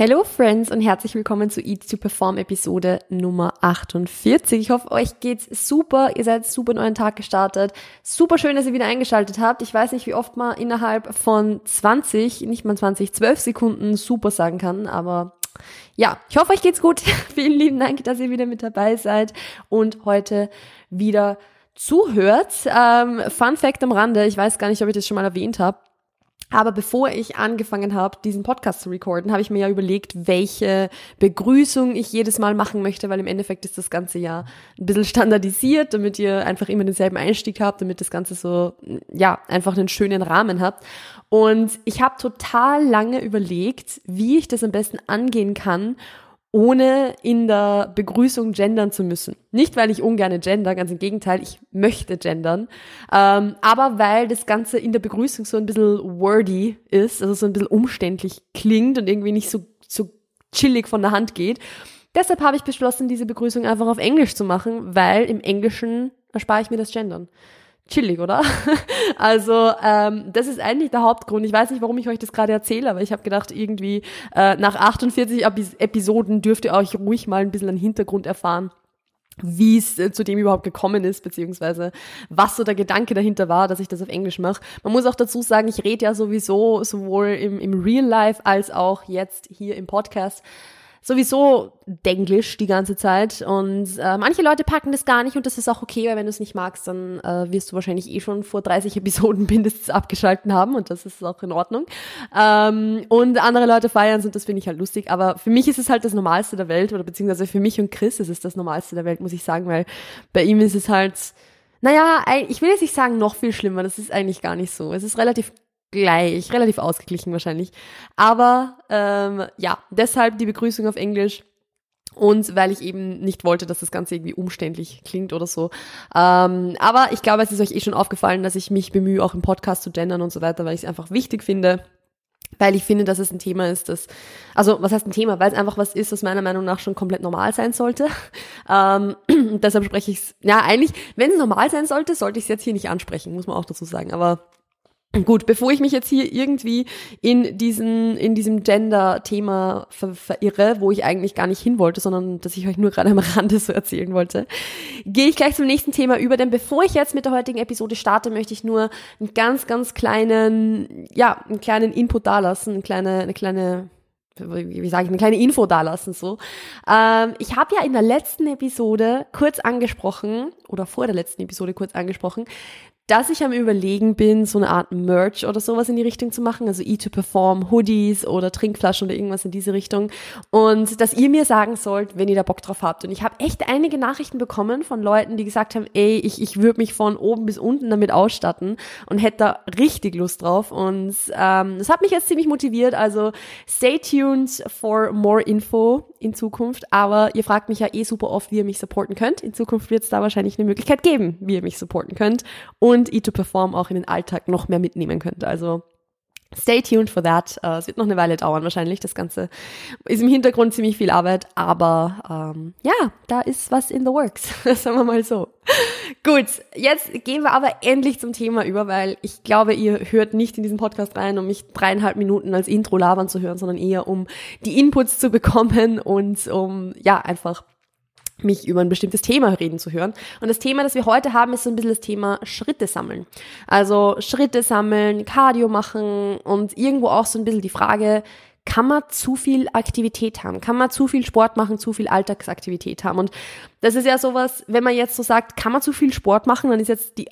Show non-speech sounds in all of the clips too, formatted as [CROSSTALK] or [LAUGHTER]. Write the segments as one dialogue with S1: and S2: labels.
S1: Hello Friends und herzlich willkommen zu Eat to Perform Episode Nummer 48. Ich hoffe, euch geht's super. Ihr seid super in euren Tag gestartet. Super schön, dass ihr wieder eingeschaltet habt. Ich weiß nicht, wie oft man innerhalb von 20, nicht mal 20, 12 Sekunden super sagen kann, aber ja, ich hoffe, euch geht's gut. [LAUGHS] Vielen lieben Dank, dass ihr wieder mit dabei seid und heute wieder zuhört. Ähm, Fun Fact am Rande, ich weiß gar nicht, ob ich das schon mal erwähnt habe. Aber bevor ich angefangen habe, diesen Podcast zu recorden, habe ich mir ja überlegt, welche Begrüßung ich jedes Mal machen möchte, weil im Endeffekt ist das Ganze ja ein bisschen standardisiert, damit ihr einfach immer denselben Einstieg habt, damit das Ganze so, ja, einfach einen schönen Rahmen habt. Und ich habe total lange überlegt, wie ich das am besten angehen kann, ohne in der Begrüßung gendern zu müssen. Nicht, weil ich ungerne gender, ganz im Gegenteil, ich möchte gendern, ähm, aber weil das Ganze in der Begrüßung so ein bisschen wordy ist, also so ein bisschen umständlich klingt und irgendwie nicht so, so chillig von der Hand geht. Deshalb habe ich beschlossen, diese Begrüßung einfach auf Englisch zu machen, weil im Englischen erspare ich mir das Gendern chillig, oder? [LAUGHS] also ähm, das ist eigentlich der Hauptgrund. Ich weiß nicht, warum ich euch das gerade erzähle, aber ich habe gedacht, irgendwie äh, nach 48 Episoden dürft ihr euch ruhig mal ein bisschen einen Hintergrund erfahren wie es äh, zu dem überhaupt gekommen ist, beziehungsweise was so der Gedanke dahinter war, dass ich das auf Englisch mache. Man muss auch dazu sagen, ich rede ja sowieso sowohl im, im Real Life als auch jetzt hier im Podcast sowieso Denglisch die ganze Zeit und äh, manche Leute packen das gar nicht und das ist auch okay, weil wenn du es nicht magst, dann äh, wirst du wahrscheinlich eh schon vor 30 Episoden [LAUGHS] mindestens abgeschalten haben und das ist auch in Ordnung. Ähm, und andere Leute feiern es und das finde ich halt lustig, aber für mich ist es halt das Normalste der Welt oder beziehungsweise für mich und Chris ist es das Normalste der Welt, muss ich sagen, weil bei ihm ist es halt naja, ich will jetzt nicht sagen noch viel schlimmer, das ist eigentlich gar nicht so. Es ist relativ gleich, relativ ausgeglichen wahrscheinlich. Aber ähm, ja, deshalb die Begrüßung auf Englisch. Und weil ich eben nicht wollte, dass das Ganze irgendwie umständlich klingt oder so. Ähm, aber ich glaube, es ist euch eh schon aufgefallen, dass ich mich bemühe, auch im Podcast zu gendern und so weiter, weil ich es einfach wichtig finde. Weil ich finde, dass es ein Thema ist, das, also was heißt ein Thema? Weil es einfach was ist, was meiner Meinung nach schon komplett normal sein sollte. [LAUGHS] Ähm, [CLEARS THROAT] deshalb spreche ich es, ja eigentlich, wenn es normal sein sollte, sollte ich es jetzt hier nicht ansprechen, muss man auch dazu sagen. Aber Gut, bevor ich mich jetzt hier irgendwie in diesen, in diesem Gender-Thema ver verirre, wo ich eigentlich gar nicht hin wollte, sondern dass ich euch nur gerade am Rande so erzählen wollte, gehe ich gleich zum nächsten Thema über. Denn bevor ich jetzt mit der heutigen Episode starte, möchte ich nur einen ganz, ganz kleinen, ja, einen kleinen Input dalassen, eine kleine, eine kleine wie sage ich, eine kleine Info dalassen so. Ähm, ich habe ja in der letzten Episode kurz angesprochen, oder vor der letzten Episode kurz angesprochen, dass ich am überlegen bin, so eine Art Merch oder sowas in die Richtung zu machen, also E2Perform, Hoodies oder Trinkflaschen oder irgendwas in diese Richtung. Und dass ihr mir sagen sollt, wenn ihr da Bock drauf habt. Und ich habe echt einige Nachrichten bekommen von Leuten, die gesagt haben, ey, ich, ich würde mich von oben bis unten damit ausstatten und hätte da richtig Lust drauf. Und ähm, das hat mich jetzt ziemlich motiviert, also stay tuned for more info in Zukunft, aber ihr fragt mich ja eh super oft, wie ihr mich supporten könnt. In Zukunft wird es da wahrscheinlich eine Möglichkeit geben, wie ihr mich supporten könnt. Und und E2Perform auch in den Alltag noch mehr mitnehmen könnt. Also Stay tuned for that. Uh, es wird noch eine Weile dauern wahrscheinlich. Das Ganze ist im Hintergrund ziemlich viel Arbeit, aber ähm, ja, da ist was in the works, [LAUGHS] sagen wir mal so. Gut, jetzt gehen wir aber endlich zum Thema über, weil ich glaube, ihr hört nicht in diesen Podcast rein, um mich dreieinhalb Minuten als Intro labern zu hören, sondern eher um die Inputs zu bekommen und um ja einfach mich über ein bestimmtes Thema reden zu hören. Und das Thema, das wir heute haben, ist so ein bisschen das Thema Schritte sammeln. Also Schritte sammeln, Cardio machen und irgendwo auch so ein bisschen die Frage, kann man zu viel Aktivität haben? Kann man zu viel Sport machen, zu viel Alltagsaktivität haben? Und das ist ja sowas, wenn man jetzt so sagt, kann man zu viel Sport machen, dann ist jetzt die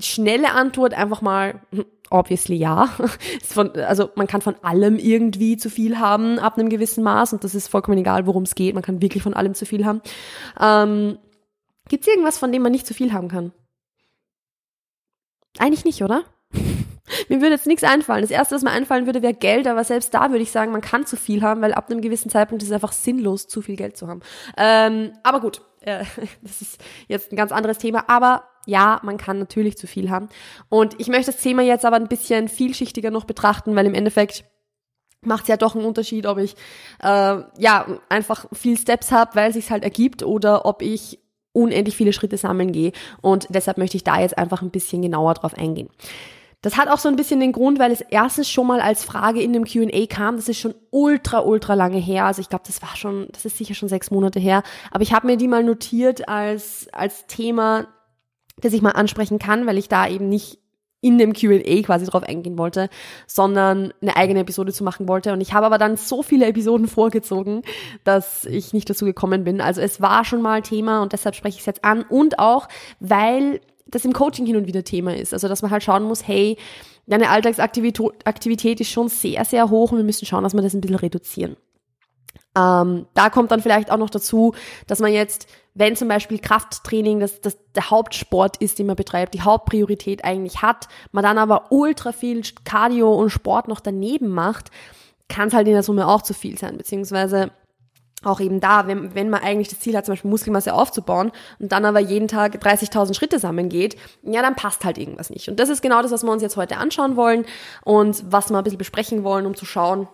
S1: schnelle Antwort einfach mal, hm, obviously ja. [LAUGHS] Von, also man kann von allem irgendwie zu viel haben ab einem gewissen Maß und das ist vollkommen egal, worum es geht. Man kann wirklich von allem zu viel haben. Ähm, Gibt es irgendwas, von dem man nicht zu viel haben kann? Eigentlich nicht, oder? [LAUGHS] mir würde jetzt nichts einfallen. Das erste, was mir einfallen würde, wäre Geld, aber selbst da würde ich sagen, man kann zu viel haben, weil ab einem gewissen Zeitpunkt ist es einfach sinnlos, zu viel Geld zu haben. Ähm, aber gut, äh, [LAUGHS] das ist jetzt ein ganz anderes Thema. Aber ja, man kann natürlich zu viel haben. Und ich möchte das Thema jetzt aber ein bisschen vielschichtiger noch betrachten, weil im Endeffekt macht es ja doch einen Unterschied, ob ich äh, ja einfach viel Steps habe, weil es sich halt ergibt, oder ob ich unendlich viele Schritte sammeln gehe. Und deshalb möchte ich da jetzt einfach ein bisschen genauer drauf eingehen. Das hat auch so ein bisschen den Grund, weil es erstens schon mal als Frage in dem Q&A kam. Das ist schon ultra, ultra lange her. Also ich glaube, das war schon, das ist sicher schon sechs Monate her. Aber ich habe mir die mal notiert als, als Thema, das ich mal ansprechen kann, weil ich da eben nicht in dem Q&A quasi drauf eingehen wollte, sondern eine eigene Episode zu machen wollte. Und ich habe aber dann so viele Episoden vorgezogen, dass ich nicht dazu gekommen bin. Also es war schon mal Thema und deshalb spreche ich es jetzt an. Und auch, weil das im Coaching hin und wieder Thema ist. Also dass man halt schauen muss, hey, deine Alltagsaktivität ist schon sehr, sehr hoch und wir müssen schauen, dass wir das ein bisschen reduzieren. Ähm, da kommt dann vielleicht auch noch dazu, dass man jetzt, wenn zum Beispiel Krafttraining das, das der Hauptsport ist, den man betreibt, die Hauptpriorität eigentlich hat, man dann aber ultra viel Cardio und Sport noch daneben macht, kann es halt in der Summe auch zu viel sein, beziehungsweise auch eben da, wenn, wenn man eigentlich das Ziel hat, zum Beispiel Muskelmasse aufzubauen und dann aber jeden Tag 30.000 Schritte sammeln geht, ja, dann passt halt irgendwas nicht. Und das ist genau das, was wir uns jetzt heute anschauen wollen und was wir ein bisschen besprechen wollen, um zu schauen,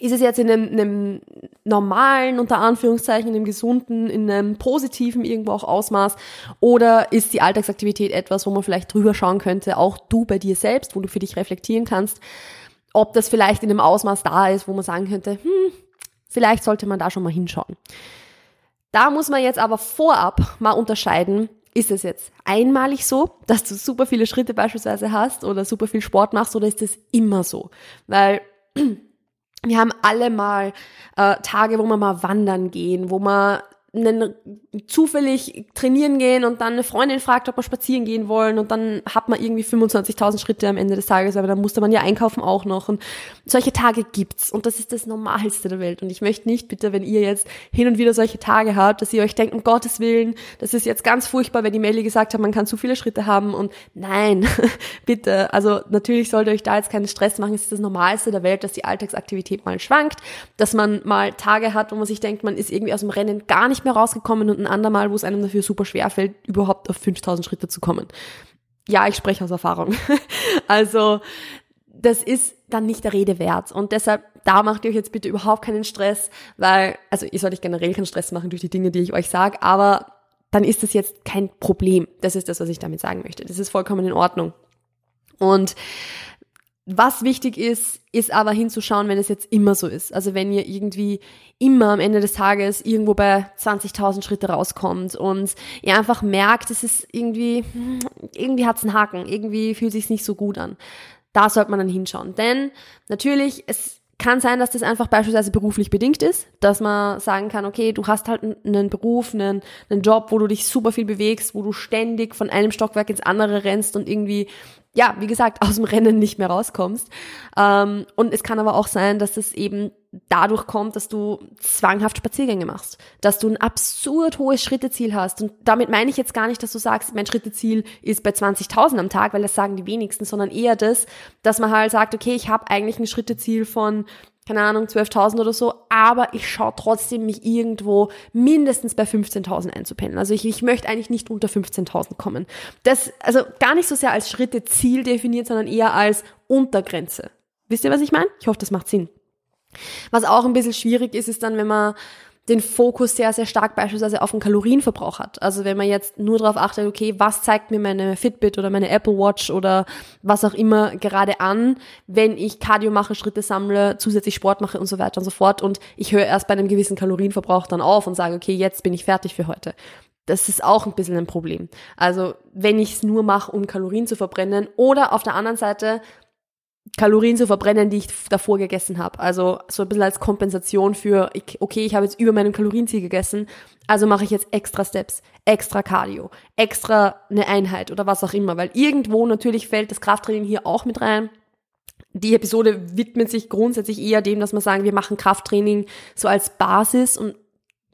S1: ist es jetzt in einem, einem normalen, unter Anführungszeichen, in einem gesunden, in einem positiven irgendwo auch Ausmaß? Oder ist die Alltagsaktivität etwas, wo man vielleicht drüber schauen könnte, auch du bei dir selbst, wo du für dich reflektieren kannst, ob das vielleicht in einem Ausmaß da ist, wo man sagen könnte, hm, vielleicht sollte man da schon mal hinschauen. Da muss man jetzt aber vorab mal unterscheiden, ist es jetzt einmalig so, dass du super viele Schritte beispielsweise hast oder super viel Sport machst oder ist es immer so? Weil wir haben alle mal äh, Tage, wo wir mal wandern gehen, wo wir einen, zufällig trainieren gehen und dann eine Freundin fragt, ob wir spazieren gehen wollen und dann hat man irgendwie 25.000 Schritte am Ende des Tages, aber dann musste man ja einkaufen auch noch und solche Tage gibt's und das ist das Normalste der Welt und ich möchte nicht bitte, wenn ihr jetzt hin und wieder solche Tage habt, dass ihr euch denkt, um Gottes Willen, das ist jetzt ganz furchtbar, weil die Melli gesagt hat, man kann zu viele Schritte haben und nein, [LAUGHS] bitte, also natürlich sollte euch da jetzt keinen Stress machen, es ist das Normalste der Welt, dass die Alltagsaktivität mal schwankt, dass man mal Tage hat, wo man sich denkt, man ist irgendwie aus dem Rennen gar nicht nicht mehr rausgekommen und ein andermal, wo es einem dafür super schwer fällt, überhaupt auf 5000 Schritte zu kommen. Ja, ich spreche aus Erfahrung. [LAUGHS] also, das ist dann nicht der Rede wert. Und deshalb, da macht ihr euch jetzt bitte überhaupt keinen Stress, weil, also ihr sollt euch generell keinen Stress machen durch die Dinge, die ich euch sage, aber dann ist das jetzt kein Problem. Das ist das, was ich damit sagen möchte. Das ist vollkommen in Ordnung. Und was wichtig ist, ist aber hinzuschauen, wenn es jetzt immer so ist. Also wenn ihr irgendwie immer am Ende des Tages irgendwo bei 20.000 Schritte rauskommt und ihr einfach merkt, es ist irgendwie, irgendwie hat es einen Haken, irgendwie fühlt sich nicht so gut an. Da sollte man dann hinschauen. Denn natürlich, es kann sein, dass das einfach beispielsweise beruflich bedingt ist, dass man sagen kann, okay, du hast halt einen Beruf, einen, einen Job, wo du dich super viel bewegst, wo du ständig von einem Stockwerk ins andere rennst und irgendwie ja, wie gesagt, aus dem Rennen nicht mehr rauskommst. Ähm, und es kann aber auch sein, dass es eben dadurch kommt, dass du zwanghaft Spaziergänge machst, dass du ein absurd hohes Schritteziel hast. Und damit meine ich jetzt gar nicht, dass du sagst, mein Schritteziel ist bei 20.000 am Tag, weil das sagen die wenigsten, sondern eher das, dass man halt sagt, okay, ich habe eigentlich ein Schritteziel von keine Ahnung, 12.000 oder so, aber ich schaue trotzdem, mich irgendwo mindestens bei 15.000 einzupendeln. Also ich, ich möchte eigentlich nicht unter 15.000 kommen. Das, also gar nicht so sehr als Schritte Ziel definiert, sondern eher als Untergrenze. Wisst ihr, was ich meine? Ich hoffe, das macht Sinn. Was auch ein bisschen schwierig ist, ist dann, wenn man den Fokus sehr, sehr stark beispielsweise auf den Kalorienverbrauch hat. Also wenn man jetzt nur darauf achtet, okay, was zeigt mir meine Fitbit oder meine Apple Watch oder was auch immer gerade an, wenn ich Cardio mache, Schritte sammle, zusätzlich Sport mache und so weiter und so fort und ich höre erst bei einem gewissen Kalorienverbrauch dann auf und sage, okay, jetzt bin ich fertig für heute. Das ist auch ein bisschen ein Problem. Also wenn ich es nur mache, um Kalorien zu verbrennen oder auf der anderen Seite Kalorien zu verbrennen, die ich davor gegessen habe. Also so ein bisschen als Kompensation für, okay, ich habe jetzt über meinem Kalorienziel gegessen, also mache ich jetzt extra Steps, extra Cardio, extra eine Einheit oder was auch immer, weil irgendwo natürlich fällt das Krafttraining hier auch mit rein. Die Episode widmet sich grundsätzlich eher dem, dass wir sagen, wir machen Krafttraining so als Basis und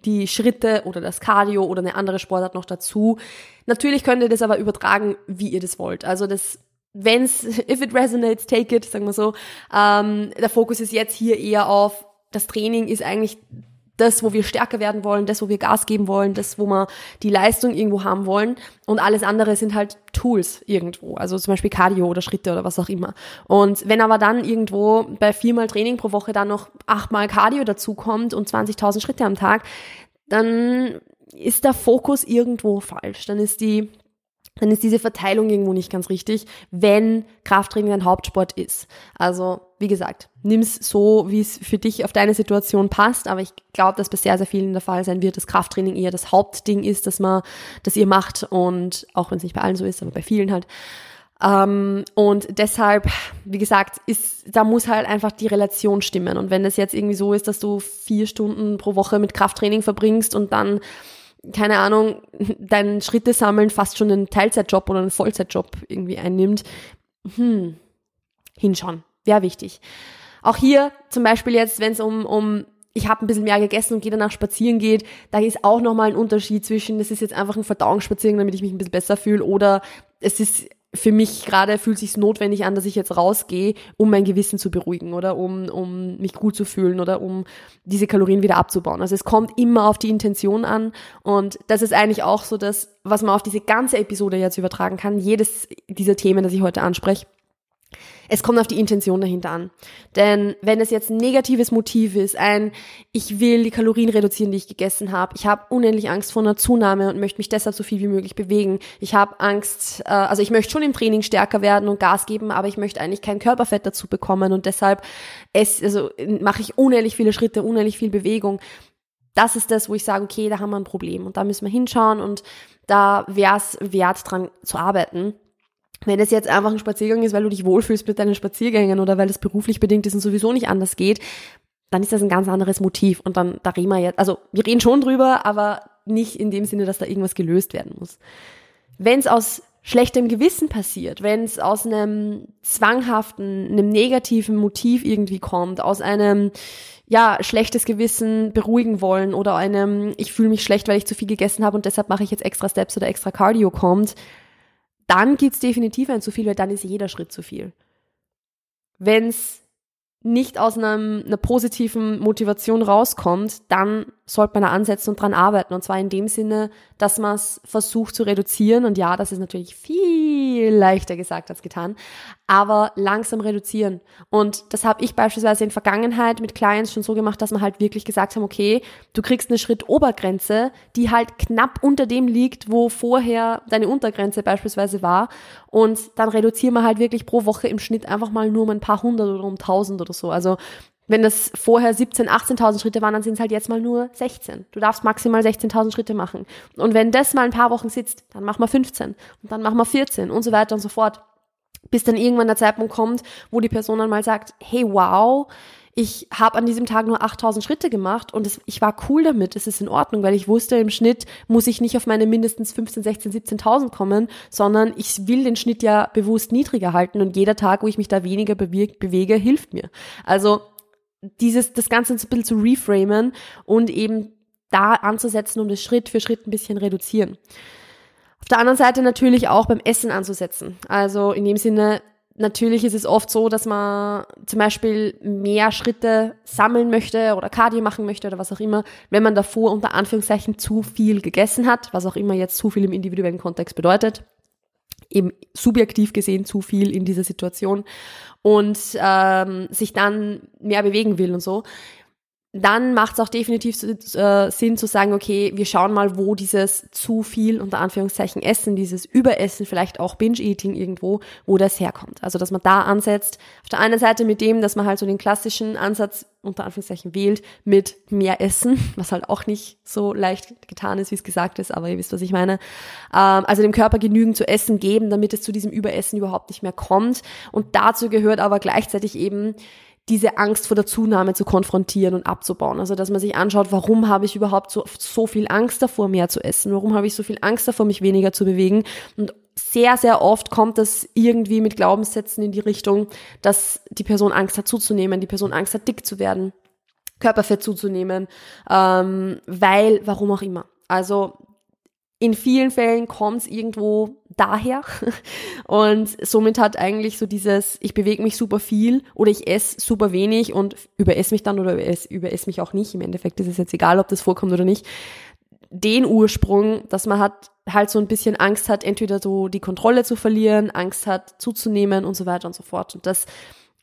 S1: die Schritte oder das Cardio oder eine andere Sportart noch dazu. Natürlich könnt ihr das aber übertragen, wie ihr das wollt. Also das wenn's, [LAUGHS] if it resonates, take it, sagen wir so. Ähm, der Fokus ist jetzt hier eher auf, das Training ist eigentlich das, wo wir stärker werden wollen, das, wo wir Gas geben wollen, das, wo wir die Leistung irgendwo haben wollen. Und alles andere sind halt Tools irgendwo. Also zum Beispiel Cardio oder Schritte oder was auch immer. Und wenn aber dann irgendwo bei viermal Training pro Woche dann noch achtmal Cardio dazukommt und 20.000 Schritte am Tag, dann ist der Fokus irgendwo falsch. Dann ist die dann ist diese Verteilung irgendwo nicht ganz richtig, wenn Krafttraining dein Hauptsport ist. Also, wie gesagt, nimm's so, wie es für dich auf deine Situation passt, aber ich glaube, dass bei sehr, sehr vielen der Fall sein wird, dass Krafttraining eher das Hauptding ist, dass man, das ihr macht und auch wenn es nicht bei allen so ist, aber bei vielen halt. Ähm, und deshalb, wie gesagt, ist, da muss halt einfach die Relation stimmen. Und wenn es jetzt irgendwie so ist, dass du vier Stunden pro Woche mit Krafttraining verbringst und dann keine Ahnung, dein Schritte sammeln fast schon einen Teilzeitjob oder einen Vollzeitjob irgendwie einnimmt, hm, hinschauen, wäre wichtig. Auch hier zum Beispiel jetzt, wenn es um, um ich habe ein bisschen mehr gegessen und gehe danach spazieren geht, da ist auch nochmal ein Unterschied zwischen, das ist jetzt einfach ein Verdauungsspaziergang, damit ich mich ein bisschen besser fühle, oder es ist für mich gerade fühlt sich notwendig an, dass ich jetzt rausgehe, um mein Gewissen zu beruhigen oder um, um mich gut zu fühlen oder um diese Kalorien wieder abzubauen. Also es kommt immer auf die Intention an und das ist eigentlich auch so das, was man auf diese ganze Episode jetzt übertragen kann. Jedes dieser Themen, das ich heute anspreche, es kommt auf die Intention dahinter an. Denn wenn es jetzt ein negatives Motiv ist, ein ich will die Kalorien reduzieren, die ich gegessen habe, ich habe unendlich Angst vor einer Zunahme und möchte mich deshalb so viel wie möglich bewegen, ich habe Angst, äh, also ich möchte schon im Training stärker werden und Gas geben, aber ich möchte eigentlich kein Körperfett dazu bekommen und deshalb es, also mache ich unendlich viele Schritte, unendlich viel Bewegung. Das ist das, wo ich sage, okay, da haben wir ein Problem und da müssen wir hinschauen und da wäre es wert dran zu arbeiten. Wenn es jetzt einfach ein Spaziergang ist, weil du dich wohlfühlst mit deinen Spaziergängen oder weil es beruflich bedingt ist und sowieso nicht anders geht, dann ist das ein ganz anderes Motiv. Und dann, da reden wir jetzt, also wir reden schon drüber, aber nicht in dem Sinne, dass da irgendwas gelöst werden muss. Wenn es aus schlechtem Gewissen passiert, wenn es aus einem zwanghaften, einem negativen Motiv irgendwie kommt, aus einem ja, schlechtes Gewissen beruhigen wollen oder einem ich fühle mich schlecht, weil ich zu viel gegessen habe und deshalb mache ich jetzt extra Steps oder extra Cardio kommt, dann gibt's definitiv ein zu viel, weil dann ist jeder Schritt zu viel. Wenn's nicht aus einem, einer positiven Motivation rauskommt, dann sollte man da ansetzen und dran arbeiten. Und zwar in dem Sinne, dass man es versucht zu reduzieren. Und ja, das ist natürlich viel leichter gesagt als getan, aber langsam reduzieren. Und das habe ich beispielsweise in Vergangenheit mit Clients schon so gemacht, dass wir halt wirklich gesagt haben, okay, du kriegst eine Schrittobergrenze, die halt knapp unter dem liegt, wo vorher deine Untergrenze beispielsweise war. Und dann reduzieren wir halt wirklich pro Woche im Schnitt einfach mal nur um ein paar hundert oder um tausend oder so. Also wenn das vorher 17, 18.000 Schritte waren, dann sind es halt jetzt mal nur 16. Du darfst maximal 16.000 Schritte machen. Und wenn das mal ein paar Wochen sitzt, dann mach mal 15 und dann mach mal 14 und so weiter und so fort. Bis dann irgendwann der Zeitpunkt kommt, wo die Person dann mal sagt, hey, wow, ich habe an diesem Tag nur 8000 Schritte gemacht und es, ich war cool damit, es ist in Ordnung, weil ich wusste, im Schnitt muss ich nicht auf meine mindestens 15, 16, 17.000 kommen, sondern ich will den Schnitt ja bewusst niedriger halten und jeder Tag, wo ich mich da weniger bewege, hilft mir. Also dieses, das Ganze ein bisschen zu reframen und eben da anzusetzen, um das Schritt für Schritt ein bisschen reduzieren. Auf der anderen Seite natürlich auch beim Essen anzusetzen. Also in dem Sinne, natürlich ist es oft so, dass man zum Beispiel mehr Schritte sammeln möchte oder Cardio machen möchte oder was auch immer, wenn man davor unter Anführungszeichen zu viel gegessen hat, was auch immer jetzt zu viel im individuellen Kontext bedeutet eben subjektiv gesehen zu viel in dieser Situation und ähm, sich dann mehr bewegen will und so, dann macht es auch definitiv äh, Sinn zu sagen, okay, wir schauen mal, wo dieses zu viel unter Anführungszeichen Essen, dieses Überessen, vielleicht auch Binge-Eating irgendwo, wo das herkommt. Also dass man da ansetzt. Auf der einen Seite mit dem, dass man halt so den klassischen Ansatz unter Anführungszeichen wählt mit mehr Essen, [LAUGHS] was halt auch nicht so leicht getan ist, wie es gesagt ist, aber ihr wisst, was ich meine. Ähm, also dem Körper genügend zu essen geben, damit es zu diesem Überessen überhaupt nicht mehr kommt. Und dazu gehört aber gleichzeitig eben diese Angst vor der Zunahme zu konfrontieren und abzubauen. Also dass man sich anschaut, warum habe ich überhaupt so, so viel Angst davor, mehr zu essen? Warum habe ich so viel Angst davor, mich weniger zu bewegen? Und sehr, sehr oft kommt das irgendwie mit Glaubenssätzen in die Richtung, dass die Person Angst hat zuzunehmen, die Person Angst hat dick zu werden, Körperfett zuzunehmen, ähm, weil, warum auch immer. Also in vielen Fällen kommt es irgendwo daher [LAUGHS] und somit hat eigentlich so dieses, ich bewege mich super viel oder ich esse super wenig und überesse mich dann oder überesse, überesse mich auch nicht. Im Endeffekt ist es jetzt egal, ob das vorkommt oder nicht. Den Ursprung, dass man hat halt so ein bisschen Angst hat, entweder so die Kontrolle zu verlieren, Angst hat zuzunehmen und so weiter und so fort. Und das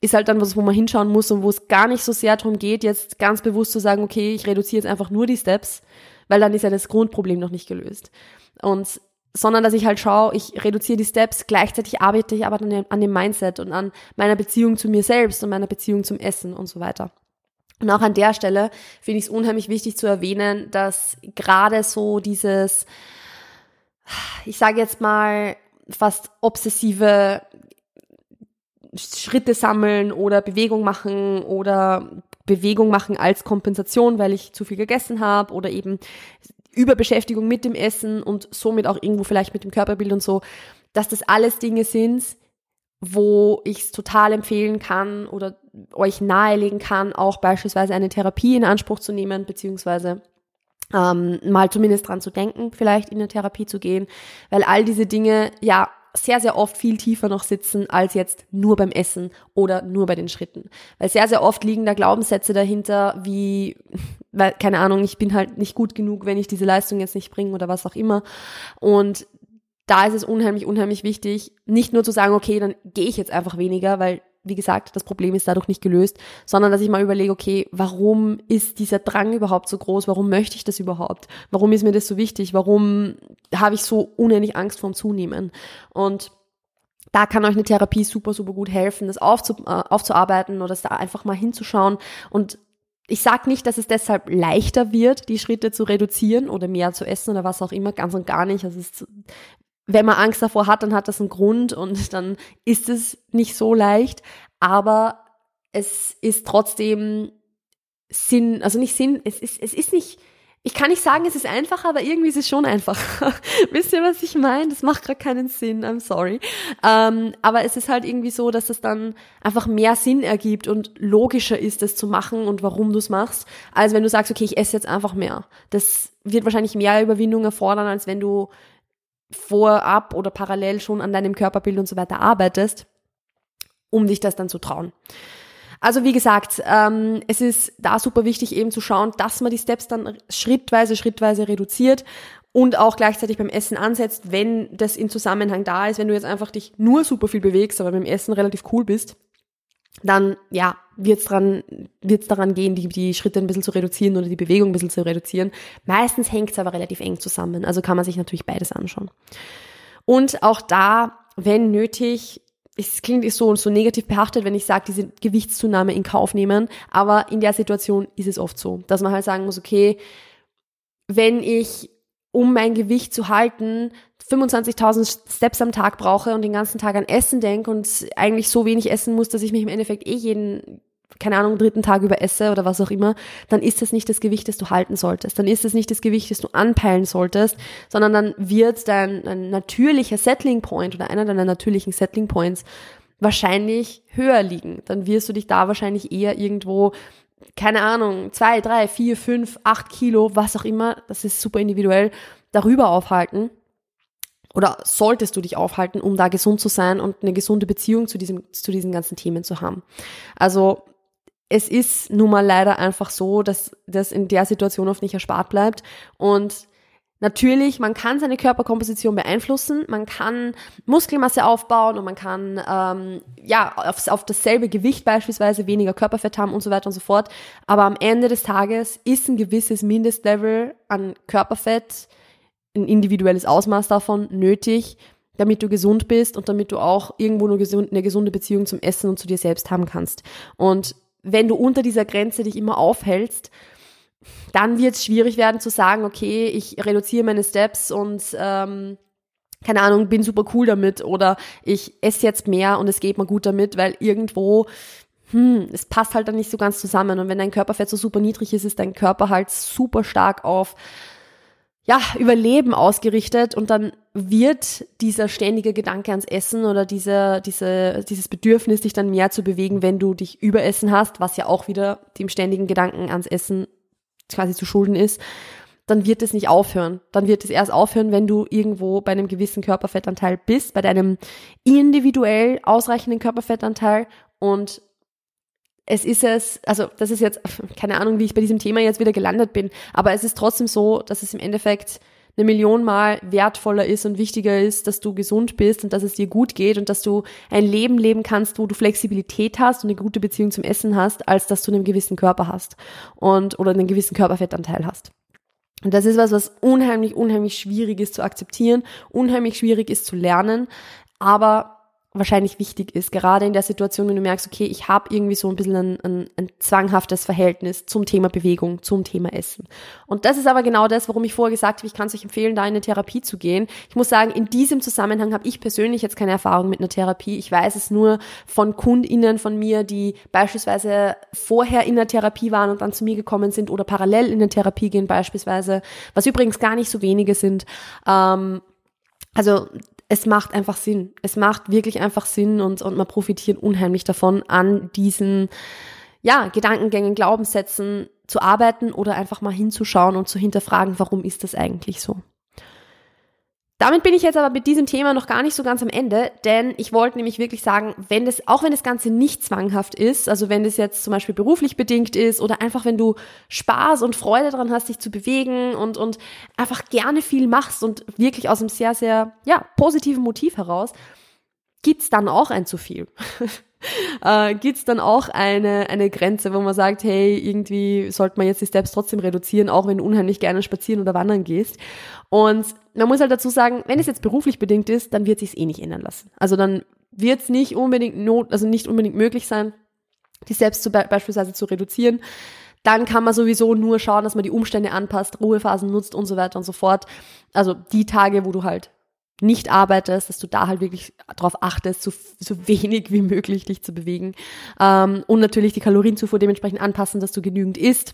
S1: ist halt dann was, wo man hinschauen muss und wo es gar nicht so sehr darum geht, jetzt ganz bewusst zu sagen, okay, ich reduziere jetzt einfach nur die Steps, weil dann ist ja das Grundproblem noch nicht gelöst. Und sondern dass ich halt schaue, ich reduziere die Steps, gleichzeitig arbeite ich aber an dem, an dem Mindset und an meiner Beziehung zu mir selbst und meiner Beziehung zum Essen und so weiter. Und auch an der Stelle finde ich es unheimlich wichtig zu erwähnen, dass gerade so dieses, ich sage jetzt mal, fast obsessive Schritte sammeln oder Bewegung machen oder Bewegung machen als Kompensation, weil ich zu viel gegessen habe oder eben Überbeschäftigung mit dem Essen und somit auch irgendwo vielleicht mit dem Körperbild und so, dass das alles Dinge sind, wo ich es total empfehlen kann oder euch nahelegen kann, auch beispielsweise eine Therapie in Anspruch zu nehmen, beziehungsweise ähm, mal zumindest dran zu denken, vielleicht in eine Therapie zu gehen, weil all diese Dinge ja sehr, sehr oft viel tiefer noch sitzen als jetzt nur beim Essen oder nur bei den Schritten. Weil sehr, sehr oft liegen da Glaubenssätze dahinter, wie, [LAUGHS] weil, keine Ahnung, ich bin halt nicht gut genug, wenn ich diese Leistung jetzt nicht bringe oder was auch immer. Und da ist es unheimlich, unheimlich wichtig, nicht nur zu sagen, okay, dann gehe ich jetzt einfach weniger, weil wie gesagt, das Problem ist dadurch nicht gelöst, sondern dass ich mal überlege, okay, warum ist dieser Drang überhaupt so groß? Warum möchte ich das überhaupt? Warum ist mir das so wichtig? Warum habe ich so unendlich Angst vorm Zunehmen? Und da kann euch eine Therapie super, super gut helfen, das aufzu, äh, aufzuarbeiten oder das da einfach mal hinzuschauen. Und ich sage nicht, dass es deshalb leichter wird, die Schritte zu reduzieren oder mehr zu essen oder was auch immer, ganz und gar nicht. Also es ist wenn man Angst davor hat, dann hat das einen Grund und [LAUGHS] dann ist es nicht so leicht. Aber es ist trotzdem Sinn, also nicht Sinn, es ist, es ist nicht, ich kann nicht sagen, es ist einfach, aber irgendwie ist es schon einfach. [LAUGHS] Wisst ihr, was ich meine? Das macht gerade keinen Sinn, I'm sorry. Ähm, aber es ist halt irgendwie so, dass es dann einfach mehr Sinn ergibt und logischer ist, das zu machen und warum du es machst, als wenn du sagst, okay, ich esse jetzt einfach mehr. Das wird wahrscheinlich mehr Überwindung erfordern, als wenn du vorab oder parallel schon an deinem Körperbild und so weiter arbeitest, um dich das dann zu trauen. Also wie gesagt, ähm, es ist da super wichtig eben zu schauen, dass man die Steps dann schrittweise, schrittweise reduziert und auch gleichzeitig beim Essen ansetzt, wenn das in Zusammenhang da ist. Wenn du jetzt einfach dich nur super viel bewegst, aber beim Essen relativ cool bist, dann ja, wird es dran, wird's daran gehen, die, die Schritte ein bisschen zu reduzieren oder die Bewegung ein bisschen zu reduzieren. Meistens hängt es aber relativ eng zusammen. Also kann man sich natürlich beides anschauen. Und auch da, wenn nötig, es klingt so, so negativ behaftet, wenn ich sage, diese Gewichtszunahme in Kauf nehmen, aber in der Situation ist es oft so, dass man halt sagen muss, okay, wenn ich um mein Gewicht zu halten, 25.000 Steps am Tag brauche und den ganzen Tag an Essen denke und eigentlich so wenig essen muss, dass ich mich im Endeffekt eh jeden, keine Ahnung, dritten Tag über esse oder was auch immer, dann ist das nicht das Gewicht, das du halten solltest. Dann ist das nicht das Gewicht, das du anpeilen solltest, sondern dann wird dein, dein natürlicher Settling Point oder einer deiner natürlichen Settling Points wahrscheinlich höher liegen. Dann wirst du dich da wahrscheinlich eher irgendwo keine Ahnung, zwei, drei, vier, fünf, acht Kilo, was auch immer, das ist super individuell, darüber aufhalten. Oder solltest du dich aufhalten, um da gesund zu sein und eine gesunde Beziehung zu, diesem, zu diesen ganzen Themen zu haben. Also es ist nun mal leider einfach so, dass das in der Situation oft nicht erspart bleibt. Und Natürlich, man kann seine Körperkomposition beeinflussen, man kann Muskelmasse aufbauen und man kann ähm, ja auf, auf dasselbe Gewicht beispielsweise weniger Körperfett haben und so weiter und so fort. Aber am Ende des Tages ist ein gewisses Mindestlevel an Körperfett, ein individuelles Ausmaß davon nötig, damit du gesund bist und damit du auch irgendwo eine gesunde Beziehung zum Essen und zu dir selbst haben kannst. Und wenn du unter dieser Grenze dich immer aufhältst, dann wird es schwierig werden zu sagen, okay, ich reduziere meine Steps und ähm, keine Ahnung, bin super cool damit oder ich esse jetzt mehr und es geht mir gut damit, weil irgendwo hm, es passt halt dann nicht so ganz zusammen. Und wenn dein Körperfett so super niedrig ist, ist dein Körper halt super stark auf ja, Überleben ausgerichtet und dann wird dieser ständige Gedanke ans Essen oder diese, diese, dieses Bedürfnis, dich dann mehr zu bewegen, wenn du dich überessen hast, was ja auch wieder dem ständigen Gedanken ans Essen quasi zu schulden ist, dann wird es nicht aufhören. Dann wird es erst aufhören, wenn du irgendwo bei einem gewissen Körperfettanteil bist, bei deinem individuell ausreichenden Körperfettanteil und es ist es, also das ist jetzt, keine Ahnung, wie ich bei diesem Thema jetzt wieder gelandet bin, aber es ist trotzdem so, dass es im Endeffekt eine Million Mal wertvoller ist und wichtiger ist, dass du gesund bist und dass es dir gut geht und dass du ein Leben leben kannst, wo du Flexibilität hast und eine gute Beziehung zum Essen hast, als dass du einen gewissen Körper hast und oder einen gewissen Körperfettanteil hast. Und das ist was, was unheimlich, unheimlich schwierig ist zu akzeptieren, unheimlich schwierig ist zu lernen, aber wahrscheinlich wichtig ist, gerade in der Situation, wenn du merkst, okay, ich habe irgendwie so ein bisschen ein, ein, ein zwanghaftes Verhältnis zum Thema Bewegung, zum Thema Essen. Und das ist aber genau das, warum ich vorher gesagt habe, ich kann es euch empfehlen, da in eine Therapie zu gehen. Ich muss sagen, in diesem Zusammenhang habe ich persönlich jetzt keine Erfahrung mit einer Therapie. Ich weiß es nur von KundInnen von mir, die beispielsweise vorher in der Therapie waren und dann zu mir gekommen sind oder parallel in der Therapie gehen beispielsweise, was übrigens gar nicht so wenige sind. Ähm, also es macht einfach Sinn. Es macht wirklich einfach Sinn und, und man profitiert unheimlich davon, an diesen ja, Gedankengängen, Glaubenssätzen zu arbeiten oder einfach mal hinzuschauen und zu hinterfragen, warum ist das eigentlich so. Damit bin ich jetzt aber mit diesem Thema noch gar nicht so ganz am Ende, denn ich wollte nämlich wirklich sagen, wenn das, auch wenn das Ganze nicht zwanghaft ist, also wenn das jetzt zum Beispiel beruflich bedingt ist oder einfach wenn du Spaß und Freude daran hast, dich zu bewegen und, und einfach gerne viel machst und wirklich aus einem sehr, sehr, ja, positiven Motiv heraus, gibt's dann auch ein zu viel. [LAUGHS] äh, gibt dann auch eine, eine Grenze, wo man sagt, hey, irgendwie sollte man jetzt die Steps trotzdem reduzieren, auch wenn du unheimlich gerne spazieren oder wandern gehst. Und man muss halt dazu sagen, wenn es jetzt beruflich bedingt ist, dann wird sich eh nicht ändern lassen. Also dann wird es nicht unbedingt not, also nicht unbedingt möglich sein, die Steps zu, beispielsweise zu reduzieren. Dann kann man sowieso nur schauen, dass man die Umstände anpasst, Ruhephasen nutzt und so weiter und so fort. Also die Tage, wo du halt nicht arbeitest, dass du da halt wirklich darauf achtest, so, so wenig wie möglich dich zu bewegen. Ähm, und natürlich die Kalorienzufuhr dementsprechend anpassen, dass du genügend isst.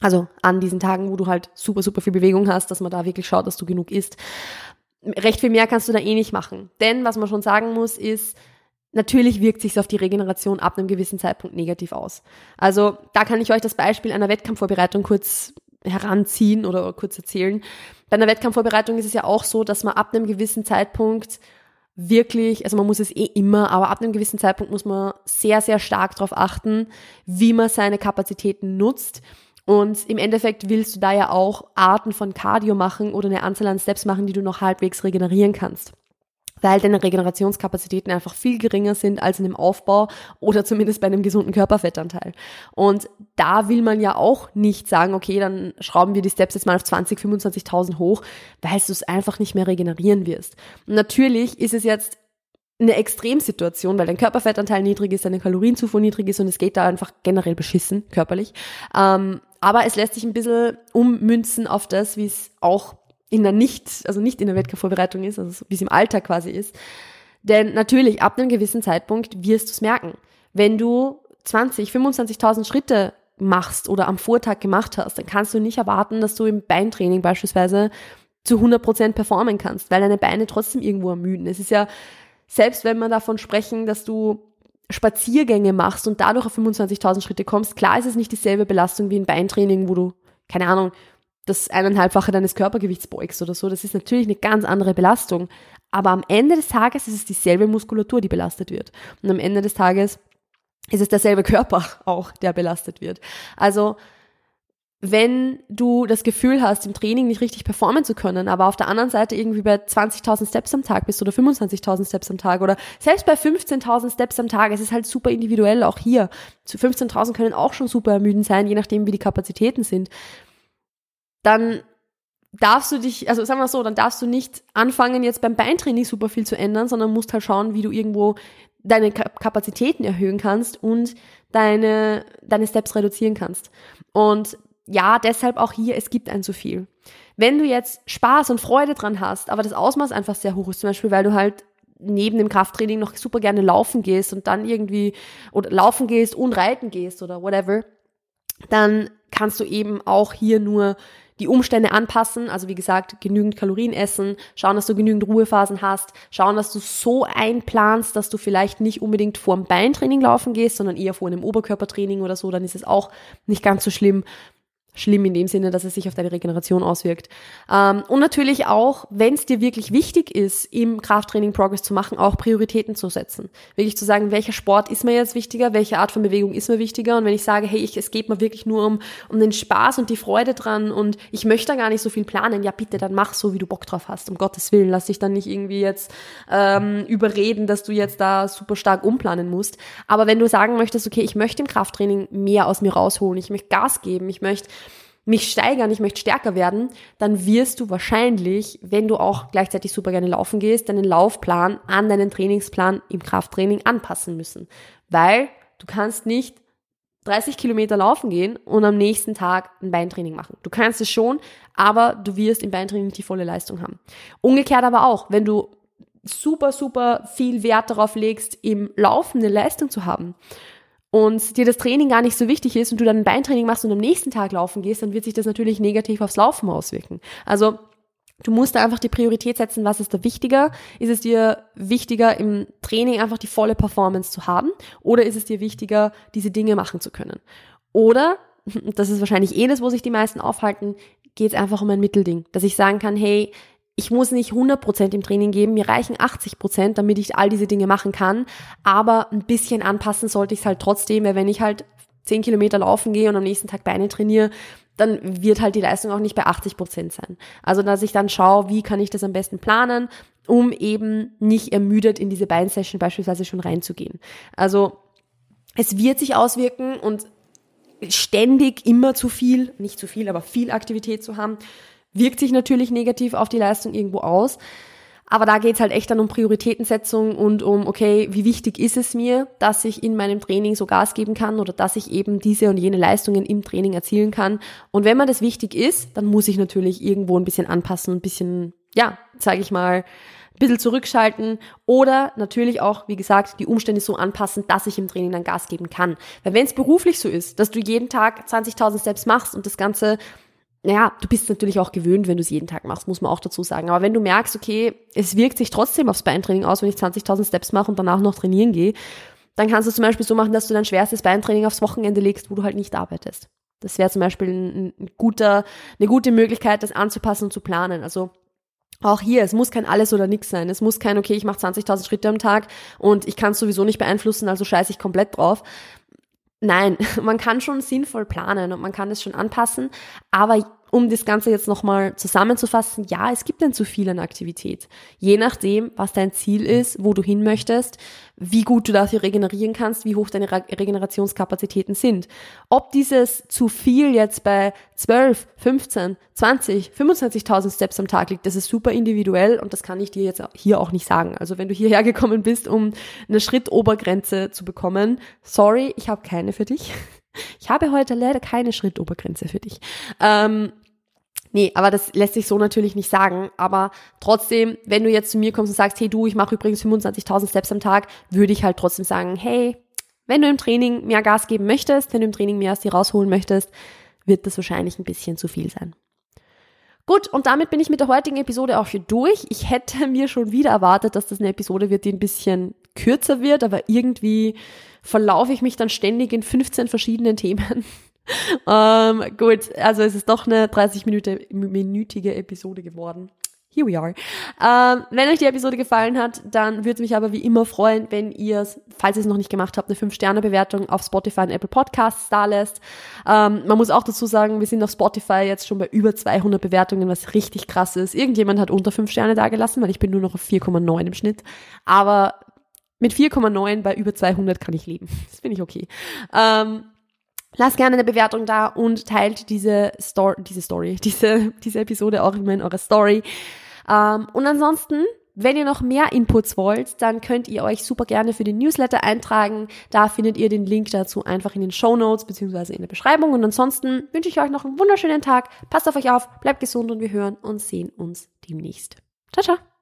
S1: Also an diesen Tagen, wo du halt super, super viel Bewegung hast, dass man da wirklich schaut, dass du genug isst. Recht viel mehr kannst du da eh nicht machen. Denn was man schon sagen muss, ist, natürlich wirkt sich auf die Regeneration ab einem gewissen Zeitpunkt negativ aus. Also da kann ich euch das Beispiel einer Wettkampfvorbereitung kurz heranziehen oder kurz erzählen. Bei einer Wettkampfvorbereitung ist es ja auch so, dass man ab einem gewissen Zeitpunkt wirklich, also man muss es eh immer, aber ab einem gewissen Zeitpunkt muss man sehr, sehr stark darauf achten, wie man seine Kapazitäten nutzt. Und im Endeffekt willst du da ja auch Arten von Cardio machen oder eine Anzahl an Steps machen, die du noch halbwegs regenerieren kannst weil deine Regenerationskapazitäten einfach viel geringer sind als in dem Aufbau oder zumindest bei einem gesunden Körperfettanteil. Und da will man ja auch nicht sagen, okay, dann schrauben wir die Steps jetzt mal auf 20, 25.000 hoch, weil du es einfach nicht mehr regenerieren wirst. Natürlich ist es jetzt eine Extremsituation, weil dein Körperfettanteil niedrig ist, deine Kalorienzufuhr niedrig ist und es geht da einfach generell beschissen, körperlich. Ähm, aber es lässt sich ein bisschen ummünzen auf das, wie es auch in der nicht, also nicht in der Wettkampfvorbereitung ist, also wie es im Alltag quasi ist. Denn natürlich, ab einem gewissen Zeitpunkt wirst du es merken. Wenn du 20, 25.000 Schritte machst oder am Vortag gemacht hast, dann kannst du nicht erwarten, dass du im Beintraining beispielsweise zu 100% performen kannst, weil deine Beine trotzdem irgendwo ermüden. Es ist ja, selbst wenn wir davon sprechen, dass du Spaziergänge machst und dadurch auf 25.000 Schritte kommst, klar ist es nicht dieselbe Belastung wie ein Beintraining, wo du, keine Ahnung, das eineinhalbfache deines Körpergewichts beugst oder so. Das ist natürlich eine ganz andere Belastung. Aber am Ende des Tages ist es dieselbe Muskulatur, die belastet wird. Und am Ende des Tages ist es derselbe Körper [LAUGHS] auch, der belastet wird. Also, wenn du das Gefühl hast, im Training nicht richtig performen zu können, aber auf der anderen Seite irgendwie bei 20.000 Steps am Tag bist oder 25.000 Steps am Tag oder selbst bei 15.000 Steps am Tag, es ist halt super individuell auch hier. Zu 15.000 können auch schon super ermüdend sein, je nachdem, wie die Kapazitäten sind dann darfst du dich, also sagen wir so, dann darfst du nicht anfangen, jetzt beim Beintraining super viel zu ändern, sondern musst halt schauen, wie du irgendwo deine Kapazitäten erhöhen kannst und deine, deine Steps reduzieren kannst. Und ja, deshalb auch hier, es gibt ein zu viel. Wenn du jetzt Spaß und Freude dran hast, aber das Ausmaß einfach sehr hoch ist, zum Beispiel, weil du halt neben dem Krafttraining noch super gerne laufen gehst und dann irgendwie oder laufen gehst und reiten gehst oder whatever, dann kannst du eben auch hier nur die Umstände anpassen, also wie gesagt, genügend Kalorien essen, schauen, dass du genügend Ruhephasen hast, schauen, dass du so einplanst, dass du vielleicht nicht unbedingt vor dem Beintraining laufen gehst, sondern eher vor einem Oberkörpertraining oder so, dann ist es auch nicht ganz so schlimm schlimm in dem Sinne, dass es sich auf deine Regeneration auswirkt. Ähm, und natürlich auch, wenn es dir wirklich wichtig ist, im Krafttraining Progress zu machen, auch Prioritäten zu setzen. Wirklich zu sagen, welcher Sport ist mir jetzt wichtiger, welche Art von Bewegung ist mir wichtiger. Und wenn ich sage, hey, ich, es geht mir wirklich nur um, um den Spaß und die Freude dran und ich möchte da gar nicht so viel planen, ja bitte, dann mach so, wie du Bock drauf hast. Um Gottes Willen, lass dich dann nicht irgendwie jetzt ähm, überreden, dass du jetzt da super stark umplanen musst. Aber wenn du sagen möchtest, okay, ich möchte im Krafttraining mehr aus mir rausholen, ich möchte Gas geben, ich möchte mich steigern, ich möchte stärker werden, dann wirst du wahrscheinlich, wenn du auch gleichzeitig super gerne laufen gehst, deinen Laufplan an deinen Trainingsplan im Krafttraining anpassen müssen. Weil du kannst nicht 30 Kilometer laufen gehen und am nächsten Tag ein Beintraining machen. Du kannst es schon, aber du wirst im Beintraining nicht die volle Leistung haben. Umgekehrt aber auch, wenn du super, super viel Wert darauf legst, im Laufen eine Leistung zu haben und dir das Training gar nicht so wichtig ist und du dann ein Beintraining machst und am nächsten Tag laufen gehst, dann wird sich das natürlich negativ aufs Laufen auswirken. Also Du musst da einfach die Priorität setzen, was ist da wichtiger? Ist es dir wichtiger, im Training einfach die volle Performance zu haben? Oder ist es dir wichtiger, diese Dinge machen zu können? Oder, [LAUGHS] das ist wahrscheinlich eh das, wo sich die meisten aufhalten, geht es einfach um ein Mittelding. Dass ich sagen kann, hey, ich muss nicht 100% im Training geben, mir reichen 80%, damit ich all diese Dinge machen kann, aber ein bisschen anpassen sollte ich es halt trotzdem, weil wenn ich halt 10 Kilometer laufen gehe und am nächsten Tag Beine trainiere, dann wird halt die Leistung auch nicht bei 80 Prozent sein. Also, dass ich dann schaue, wie kann ich das am besten planen, um eben nicht ermüdet in diese Beinsession beispielsweise schon reinzugehen. Also, es wird sich auswirken und ständig immer zu viel, nicht zu viel, aber viel Aktivität zu haben, wirkt sich natürlich negativ auf die Leistung irgendwo aus. Aber da geht's halt echt dann um Prioritätensetzung und um, okay, wie wichtig ist es mir, dass ich in meinem Training so Gas geben kann oder dass ich eben diese und jene Leistungen im Training erzielen kann. Und wenn mir das wichtig ist, dann muss ich natürlich irgendwo ein bisschen anpassen, ein bisschen, ja, sage ich mal, ein bisschen zurückschalten oder natürlich auch, wie gesagt, die Umstände so anpassen, dass ich im Training dann Gas geben kann. Weil wenn es beruflich so ist, dass du jeden Tag 20.000 Steps machst und das Ganze naja, du bist natürlich auch gewöhnt, wenn du es jeden Tag machst, muss man auch dazu sagen. Aber wenn du merkst, okay, es wirkt sich trotzdem aufs Beintraining aus, wenn ich 20.000 Steps mache und danach noch trainieren gehe, dann kannst du es zum Beispiel so machen, dass du dein schwerstes Beintraining aufs Wochenende legst, wo du halt nicht arbeitest. Das wäre zum Beispiel ein, ein guter, eine gute Möglichkeit, das anzupassen und zu planen. Also auch hier, es muss kein alles oder nichts sein. Es muss kein, okay, ich mache 20.000 Schritte am Tag und ich kann es sowieso nicht beeinflussen, also scheiße ich komplett drauf. Nein, [LAUGHS] man kann schon sinnvoll planen und man kann es schon anpassen, aber um das Ganze jetzt nochmal zusammenzufassen, ja, es gibt ein zu viel an Aktivität. Je nachdem, was dein Ziel ist, wo du hin möchtest, wie gut du dafür regenerieren kannst, wie hoch deine Regenerationskapazitäten sind. Ob dieses zu viel jetzt bei 12, 15, 20, 25.000 Steps am Tag liegt, das ist super individuell und das kann ich dir jetzt hier auch nicht sagen. Also wenn du hierher gekommen bist, um eine Schrittobergrenze zu bekommen, sorry, ich habe keine für dich. Ich habe heute leider keine Schrittobergrenze für dich. Ähm, Nee, aber das lässt sich so natürlich nicht sagen. Aber trotzdem, wenn du jetzt zu mir kommst und sagst, hey du, ich mache übrigens 25.000 Steps am Tag, würde ich halt trotzdem sagen, hey, wenn du im Training mehr Gas geben möchtest, wenn du im Training mehr aus dir rausholen möchtest, wird das wahrscheinlich ein bisschen zu viel sein. Gut, und damit bin ich mit der heutigen Episode auch schon durch. Ich hätte [LAUGHS] mir schon wieder erwartet, dass das eine Episode wird, die ein bisschen kürzer wird, aber irgendwie verlaufe ich mich dann ständig in 15 verschiedenen Themen. [LAUGHS] ähm, gut, also es ist doch eine 30-minütige Episode geworden. Here we are. Ähm, wenn euch die Episode gefallen hat, dann würde es mich aber wie immer freuen, wenn ihr, falls ihr es noch nicht gemacht habt, eine 5-Sterne-Bewertung auf Spotify und Apple Podcasts da lässt. Ähm, man muss auch dazu sagen, wir sind auf Spotify jetzt schon bei über 200 Bewertungen, was richtig krass ist. Irgendjemand hat unter 5 Sterne da gelassen, weil ich bin nur noch auf 4,9 im Schnitt. Aber mit 4,9 bei über 200 kann ich leben. [LAUGHS] Das finde ich okay. Ähm, Lasst gerne eine Bewertung da und teilt diese Story, diese Story, [LAUGHS] diese, diese Episode auch immer in eurer Story. Ähm, und ansonsten, wenn ihr noch mehr Inputs wollt, dann könnt ihr euch super gerne für den Newsletter eintragen. Da findet ihr den Link dazu einfach in den Show Notes beziehungsweise in der Beschreibung. Und ansonsten wünsche ich euch noch einen wunderschönen Tag. Passt auf euch auf, bleibt gesund und wir hören und sehen uns demnächst. Ciao, ciao.